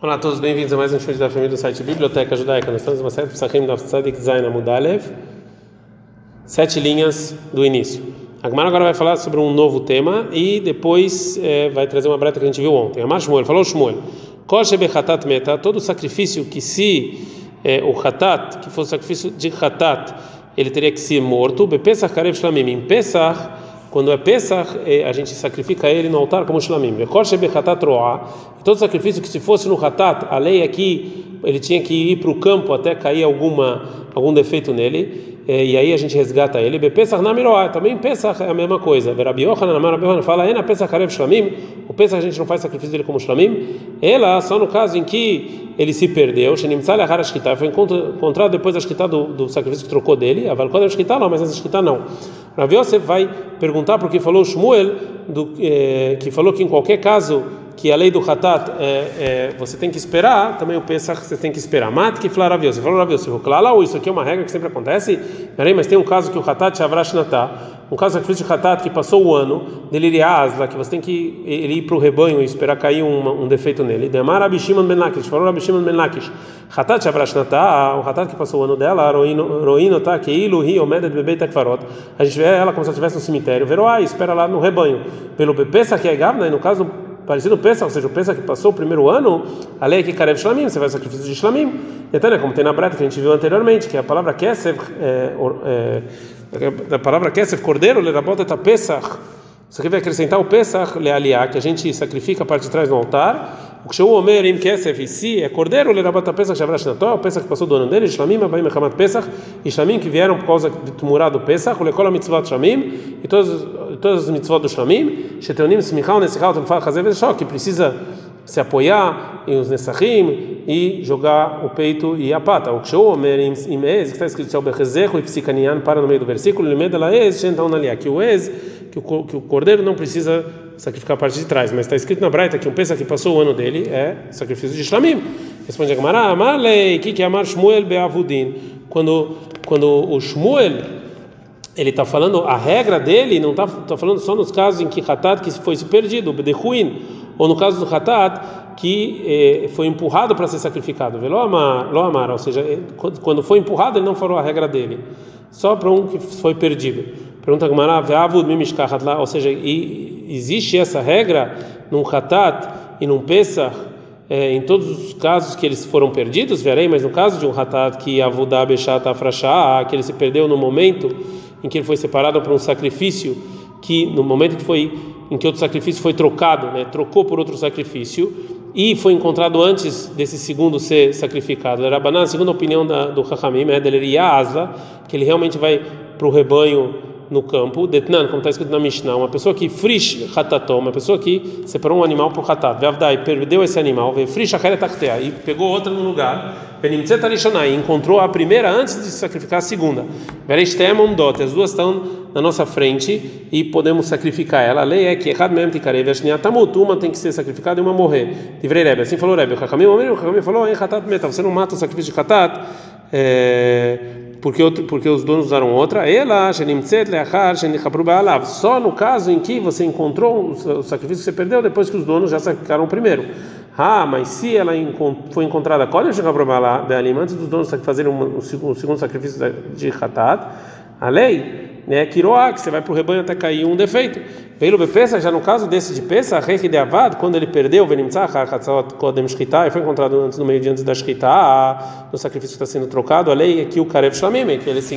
Olá a todos, bem-vindos a mais um show da família do site Biblioteca Judaica. Nós estamos na série Psachim da Tzadik sete linhas do início. A Gemara agora vai falar sobre um novo tema e depois é, vai trazer uma breta que a gente viu ontem. Amar Shmuel, falou Shmuel, Kol Hatat Meta, todo sacrifício que se é, o Hatat, que fosse sacrifício de Hatat, ele teria que ser morto, Bepesach Karev Shlamim, em Pesach, quando é Pesach, a gente sacrifica ele no altar como Shlamim. Todo sacrifício que se fosse no Hatat, a lei é que ele tinha que ir para o campo até cair alguma, algum defeito nele, e aí a gente resgata ele. Pesach Namiroá, também Pesach é a mesma coisa. Verabi Yohanan fala, Ena Pesach Karev Shlamim, o Pesach a gente não faz sacrifício dele como Shlamim, ela só no caso em que ele se perdeu, Shenimtzal Ahar Ashkita, foi encontrado depois da Ashkita do, do sacrifício que trocou dele, Aval Kodem Ashkita não, mas essa Ashkita não. Rav vai perguntar porque falou Shmuel, do, é, que falou que em qualquer caso que a lei do Hatat é, é, você tem que esperar, também o Pesach você tem que esperar. Mate que falou Rav Yosef, falou Rav Yosef, claro, isso aqui é uma regra que sempre acontece, peraí, mas tem um caso que o Hatat Shavrash Natá, um caso sacrifício de Hatat que passou o ano, dele asla, que você tem que ele ir para o rebanho e esperar cair um, um defeito nele. Demar Abishimon Ben Lakish, falou Abishimon Ben Lakish, Hatat Shavrash Natá, o Hatat que passou o ano dela, Roino tá, que ilu ri omedet bebei takfarot, a gente vê ela como se ela estivesse no cemitério, veroai, espera lá no rebanho, pelo Pesach que é Gavna, e no caso parecido o Pesach, ou seja, o Pesach que passou o primeiro ano, a lei é que Karev Shlamim, você faz sacrifício de Shlamim. Então, né, como tem na Breta que a gente viu anteriormente, que a palavra Kesef, é, é, a palavra Kesef, cordeiro, lerabot et Pesach, isso aqui vai acrescentar o Pesach lealiá, que a gente sacrifica a parte de trás do altar. O que Omer im Kesef e si é cordeiro, lerabot Pesach shavrash nató, Pesach que passou do ano dele, Shlamim, abaim mechamat Pesach, e Shlamim que vieram por causa de tumurá do Pesach, o lekola mitzvot Shlamim, e todos todas as mitzvot do Shlamim, Sheteonim Smichal Nesichal Tenfal Chazev Eshok, que precisa se apoiar em os Nesachim e jogar o peito e a pata. O Kshu Omer im Ez, que está escrito Shal Bechezecho e Psikanian, para no meio do versículo, Limed la Ez, Shentan Nalia, que o Ez, que que o cordeiro não precisa sacrificar a parte de trás, mas está escrito na Braita que um pensa que passou o ano dele é sacrifício de Shlamim. Responde a Gemara, Amarlei, que é Amar Shmuel Beavudin? Quando, quando o Shmuel ele está falando a regra dele não está tá falando só nos casos em que Hatat que foi perdido, Bedehuin, ou no caso do Hatat que eh, foi empurrado para ser sacrificado, Veloamar, ou seja, eh, quando foi empurrado ele não falou a regra dele, só para um que foi perdido. Pergunta Gamara, ou seja, existe essa regra num Hatat e num Pesach é, em todos os casos que eles foram perdidos, verei, mas no caso de um Hatat que Avudá Bechat Afrashá, que ele se perdeu no momento em que ele foi separado para um sacrifício, que no momento que foi em que outro sacrifício foi trocado, né, trocou por outro sacrifício e foi encontrado antes desse segundo ser sacrificado. Era a segunda opinião da, do Hachamim, é dele Asla, que ele realmente vai para o rebanho no campo, detnan, como está escrito na Mishnah, uma pessoa que frish hatatom, uma pessoa que separou um animal por hatat, e perdeu esse animal, frish e pegou outra no lugar, e encontrou a primeira antes de sacrificar a segunda. dot, as duas estão na nossa frente e podemos sacrificar ela. A lei é que errado mesmo uma tem que ser sacrificada e uma morrer. Livrei Rebbe, assim falou Rebbe. O Hakamim falou, você não mata o sacrifício de hatat. É, porque outro, porque os donos usaram outra, ela, só no caso em que você encontrou o sacrifício que você perdeu depois que os donos já sacrificaram primeiro. Ah, mas se ela foi encontrada antes dos donos fazerem o segundo sacrifício de Hatat, a lei né, Kiroá, que você vai para o rebanho até cair um defeito. Veio o Bepesa, já no caso desse de Pesa, Rei de Avad, quando ele perdeu, Kodem Shkita, e foi encontrado antes no meio de antes da Shkita, no sacrifício que está sendo trocado, a lei é que o Karev Shlamim, que ele, se,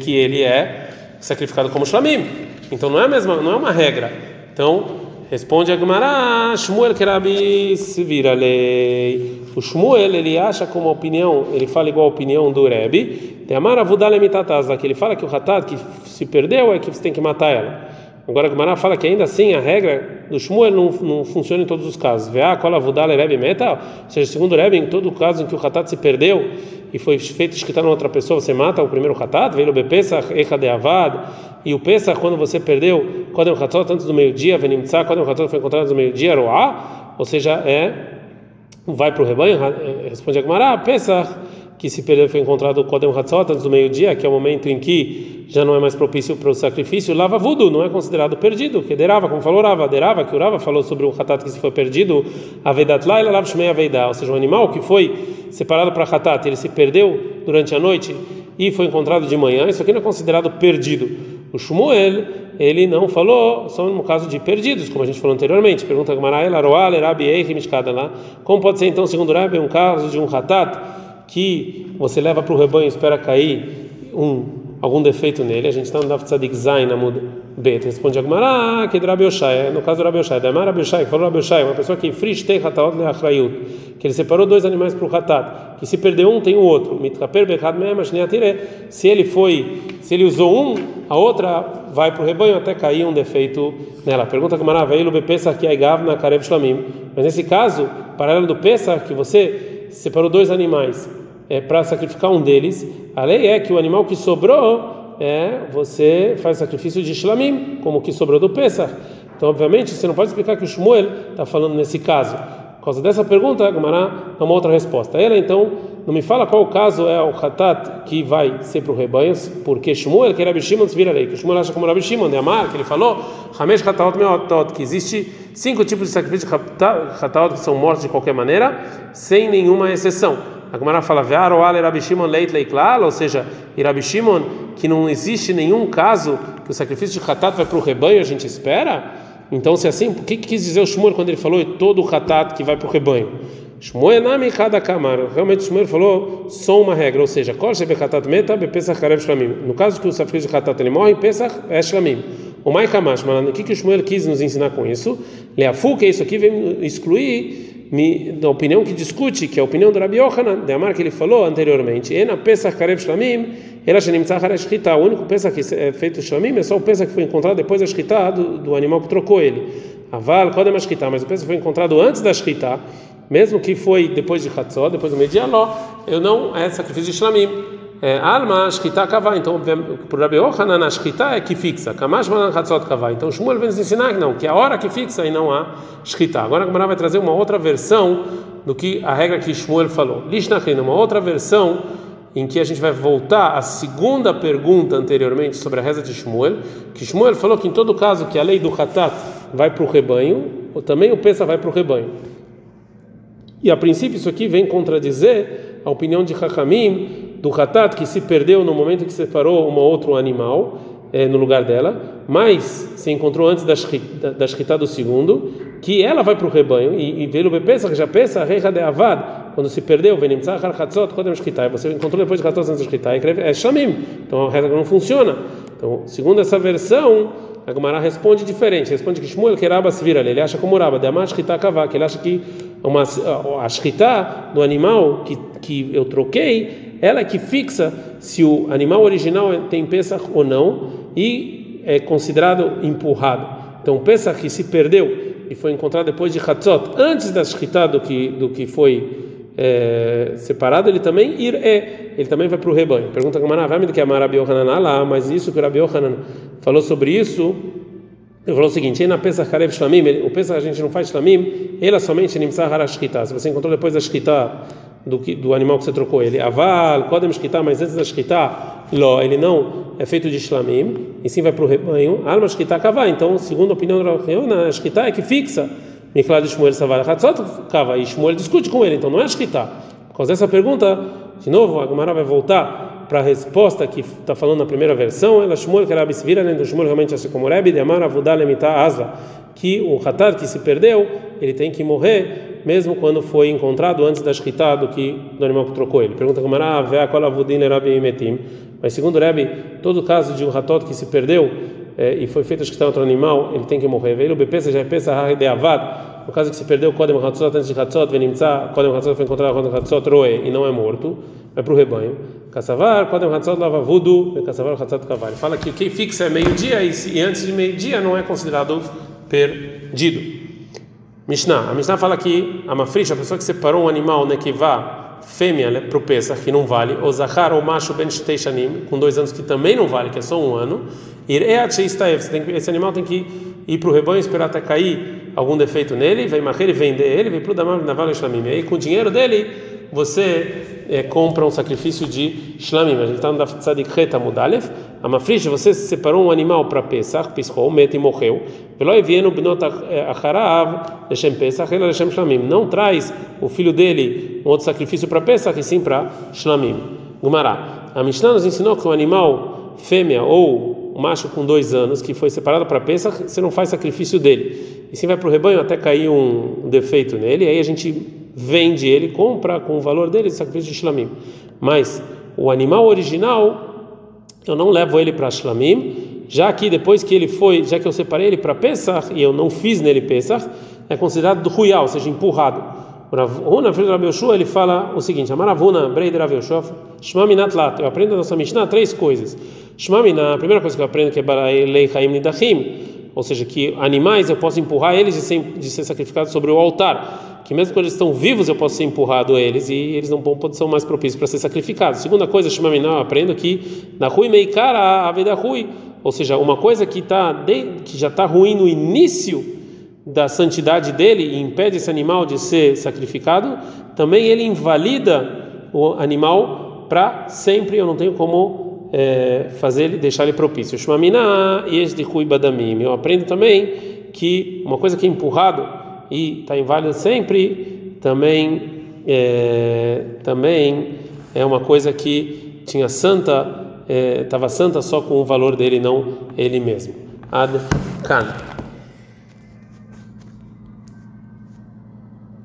que ele é sacrificado como Shlamim. Então não é mesma, não é uma regra. Então, Responde a Gemara, Shmuel Kerabi se vira lei. O Shmuel ele acha como opinião, ele fala igual a opinião do Rebbe. Tem Amara Vudale Mitataz, que ele fala que o Hatat que se perdeu é que você tem que matar ela. Agora a Gemara fala que ainda assim a regra do Shmuel não, não funciona em todos os casos. A cola Vudale Rebbe Meta, ou seja, segundo o Rebbe, em todo caso em que o Hatat se perdeu e foi feito escritar na outra pessoa, você mata o primeiro Hatat, veio o Bepesach, Echa de Avad. E o Pesach, quando você perdeu, quando o Hatzot antes do meio-dia, Venimtzah, quando o Hatzot foi encontrado antes do meio-dia, Roá, ou seja, é vai para o rebanho, é, responde a Gemara, Pesach, que se perdeu foi encontrado Kodem Hatzot antes do meio-dia, que é o momento em que já não é mais propício para o sacrifício, lava vudu, não é considerado perdido, que derava, como falou Rava, derava, que o Rava falou sobre um hatat que se foi perdido, avedat lá, ele lava shmei aveidá, ou seja, um animal que foi separado para hatat, ele se perdeu durante a noite e foi encontrado de manhã, isso aqui não é considerado perdido. O Shmuel, ele não falou só no caso de perdidos, como a gente falou anteriormente. Pergunta lá. Como pode ser então, segundo Rabi, um caso de um hatat que você leva para o rebanho espera cair um algum defeito nele, a gente está no Daf Tzadik Zain na muda Bet, responde Agmará, que é Rabi Oshai, no caso do Rabi Oshai, da Rabi Oshai, que falou Rabi Oshai, uma pessoa que frish tei hataot leachrayut, que ele separou dois animais para o hatat, que se perdeu um tem o outro, mitkaper bechad me'em se ele foi, se ele usou um, a outra vai para o rebanho até cair um defeito nela. Pergunta Agmará, veio o Pesach que é gav na karev shlamim, mas nesse caso, paralelo do Pesach, que você separou dois animais, é, para sacrificar um deles, a lei é que o animal que sobrou, é, você faz sacrifício de shlamim, como o que sobrou do Pesach. Então, obviamente, você não pode explicar que o Shmuel está falando nesse caso. Por causa dessa pergunta, a Gemara dá uma outra resposta. Ela, então, não me fala qual caso é o hatat que vai ser para o rebanho, porque Shmuel, que era Shimon, vira lei. Que Shmuel acha como Rabi Shimon, de Amar, que ele falou, Hamesh Hataot Meotot, que existe cinco tipos de sacrifício de Hataot que são mortos de qualquer maneira, sem nenhuma exceção. A Gemara fala, ou seja, Rabi que não existe nenhum caso que o sacrifício de Hatat vai para o rebanho, a gente espera? Então, se é assim, o que, que quis dizer o Shmuel quando ele falou todo o Hatat que vai para o rebanho? Shmuel nami cada kamar. Realmente Shmuel falou só uma regra, ou seja, meta. No caso que o sacrifício de Hatat ele morre, pesach é shlamim. O mai kamash, o que que o Shmuel quis nos ensinar com isso? Leafu, que isso aqui vem excluir da opinião que discute, que é a opinião do Rabi Yohanan, de Amar que ele falou anteriormente, Ena Pesach Karev Shlamim, ela Shenimtzah Hara Shchita, o único Pesach que é feito Shlamim é só o Pesach que foi encontrado depois da Shchita do, do animal que trocou ele. Aval, Kodem Shchita, mas o Pesach foi encontrado antes da Shchita, mesmo que foi depois de Hatzot, depois do Medialó, eu não é sacrifício de Shlamim. É, alma, shkita kavá. Então, por Rabi Yohanan, a shkita é que fixa. Kamash manan hatzot kavá. Então, Shmuel vem nos ensinar que não, que é a hora que fixa e não a shkita. Agora a Gemara vai trazer uma outra versão do que a regra que Shmuel falou. Lishnachin, uma outra versão em que a gente vai voltar à segunda pergunta anteriormente sobre a reza de Shmuel, que Shmuel falou que em todo caso que a lei do Hatat vai para o rebanho, ou também o Pesa vai para o rebanho. E a princípio isso aqui vem contradizer a opinião de Hakamim do Hatat que se perdeu no momento que separou um outro animal é, no lugar dela, mas se encontrou antes da shkita, da do segundo, que ela vai para o rebanho e, vê-lo que já pensa, recha de avad, quando se perdeu, venim tzachar chatzot, kodem shkita, você encontrou depois de chatzot antes da shkita, é shamim, então a regra não funciona. Então, segundo essa versão, a Gemara responde diferente, responde que Shmuel queraba se vira, ele acha como Raba, de amar shkita kavá, que ele acha que uma, a shkita do animal que, que eu troquei ela é que fixa se o animal original tem Pesach ou não e é considerado empurrado. Então, o Pesach que se perdeu e foi encontrado depois de Hatzot, antes da Shkita do que, do que foi é, separado, ele também ir é, ele também vai para o rebanho. Pergunta como vai que é Rabi Yohanan lá, mas isso que o Rabi Yohanan falou sobre isso, ele falou o seguinte: na Pesach Karev Shlamim, o Pesach a gente não faz Shlamim, ela somente Nimsah Harashkita. Se você encontrou depois da Shkita do, do animal que você trocou ele. Aval, Kodem Shkita, mas antes da Shkita, Ló, ele não é feito de Shlamim, e sim vai para o rebanho. Alma Shkita Kavá. Então, segundo a opinião do Rav a Shkita é que fixa. Miklat de Shmuel Savar Hatzot Kavá. E Shmuel discute com ele, então não é Shkita. Por causa dessa pergunta, de novo, a Gemara vai voltar para a resposta que está falando na primeira versão, ela Shmuel que era bisvira, né? Shmuel realmente assim como Rebbe, de Amar Avudá Lemita Asla, que o Hatar que se perdeu, ele tem que morrer mesmo quando foi encontrado antes da shkita do que do animal que trocou ele. Pergunta como era, mas segundo o Rebbe, todo caso de um ratot que se perdeu é, e foi feito shkita outro animal, ele tem que morrer. Veio o bepesa já pensa de avad. No caso que se perdeu kodem hatzot antes de hatzot, venimtza kodem hatzot foi encontrado kodem hatzot roe e não é morto, vai para o rebanho. Kassavar, kodem hatzot lava vudu, kassavar hatzot kavar. Fala que quem fixa é meio-dia e, e antes de meio-dia não é considerado perdido. Mishnah. A Mishnah fala que a mafrish, a pessoa que separou um animal né, que vá fêmea né, para o Pesach, que não vale, ou zahar ou macho ben shanim, com dois anos que também não vale, que é só um ano, esse animal tem que ir para o rebanho esperar até cair algum defeito nele, vem marrer e vender ele, vem para o damar naval shlamim. E aí com o dinheiro dele você é, compra um sacrifício de shlamim. A gente está no Tzadik Reta Mudalev, A mafrish, você separou um animal para Pesach, piscou, mete e morreu. Veloi vieno benot acharav leshem Pesach, ela leshem shlamim. Não traz o filho dele um outro sacrifício para Pesach, e sim para shlamim. Gumará. A Mishnah nos ensinou que o animal fêmea ou um macho com dois anos que foi separado para Pesach, você não faz sacrifício dele. E sim vai para o rebanho até cair um defeito nele, aí a gente vende ele, compra com o valor dele, sacrifício de shlamim. Mas o animal original eu não levo ele para Shlamim, já que depois que ele foi, já que eu separei ele para Pesach e eu não fiz nele Pesach, é considerado do Ruyal, ou seja, empurrado. Ravuna, filho de Yoshua, ele fala o seguinte: Amaravuna, Brei de Yoshua, Shmaminat Lat. Eu aprendo na nossa Mishnah três coisas. Shmamina, a primeira coisa que eu aprendo que é Baralei Haim Nidachim, ou seja, que animais eu posso empurrar eles de ser sacrificados sobre o altar, que mesmo quando eles estão vivos eu posso ser empurrado a eles e eles não são mais propícios para ser sacrificados. Segunda coisa, Shmamina, eu aprendo que na Rui Meikara, a vida Rui, ou seja, uma coisa que, tá de, que já está ruim no início da santidade dele e impede esse animal de ser sacrificado, também ele invalida o animal para sempre. Eu não tenho como é, fazer ele, deixar ele propício. Shmamina de badamim. Eu aprendo também que uma coisa que é empurrado e está inválido sempre, também é, também é uma coisa que tinha santa, estava é, santa só com o valor dele, não ele mesmo. Ad kan.